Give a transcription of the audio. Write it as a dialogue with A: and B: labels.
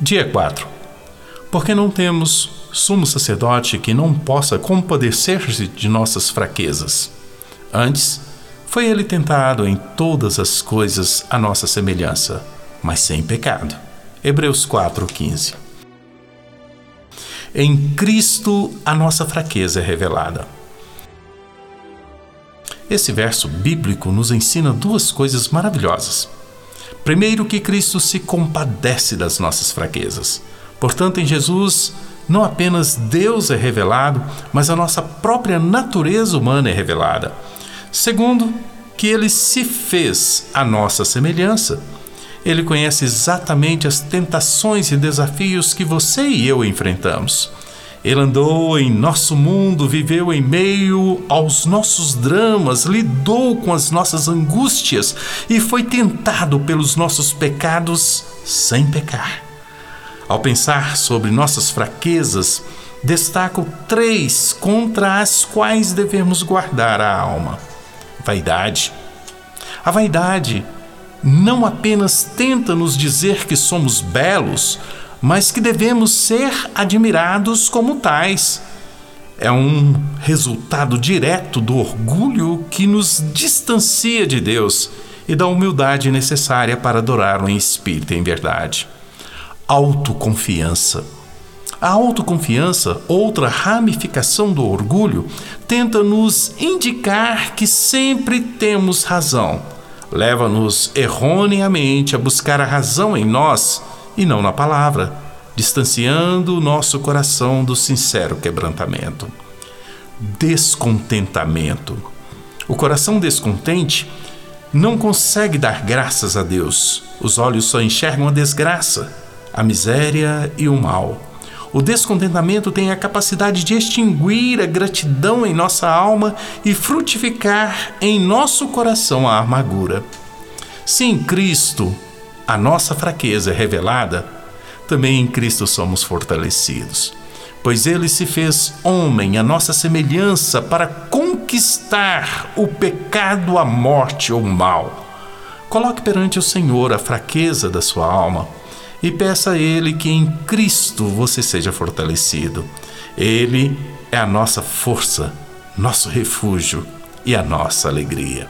A: Dia 4. Porque não temos sumo sacerdote que não possa compadecer-se de nossas fraquezas. Antes, foi ele tentado em todas as coisas a nossa semelhança, mas sem pecado. Hebreus 4:15. Em Cristo a nossa fraqueza é revelada. Esse verso bíblico nos ensina duas coisas maravilhosas. Primeiro, que Cristo se compadece das nossas fraquezas. Portanto, em Jesus, não apenas Deus é revelado, mas a nossa própria natureza humana é revelada. Segundo, que ele se fez a nossa semelhança. Ele conhece exatamente as tentações e desafios que você e eu enfrentamos. Ele andou em nosso mundo, viveu em meio aos nossos dramas, lidou com as nossas angústias e foi tentado pelos nossos pecados sem pecar. Ao pensar sobre nossas fraquezas, destaco três contra as quais devemos guardar a alma: vaidade. A vaidade não apenas tenta nos dizer que somos belos, mas que devemos ser admirados como tais. É um resultado direto do orgulho que nos distancia de Deus e da humildade necessária para adorá-lo em espírito e em verdade. Autoconfiança. A autoconfiança, outra ramificação do orgulho, tenta nos indicar que sempre temos razão. Leva-nos erroneamente a buscar a razão em nós e não na palavra, distanciando o nosso coração do sincero quebrantamento. Descontentamento. O coração descontente não consegue dar graças a Deus. Os olhos só enxergam a desgraça, a miséria e o mal. O descontentamento tem a capacidade de extinguir a gratidão em nossa alma e frutificar em nosso coração a amargura. Se em Cristo a nossa fraqueza é revelada, também em Cristo somos fortalecidos. Pois ele se fez homem, a nossa semelhança, para conquistar o pecado, a morte ou mal. Coloque perante o Senhor a fraqueza da sua alma e peça a Ele que em Cristo você seja fortalecido. Ele é a nossa força, nosso refúgio e a nossa alegria.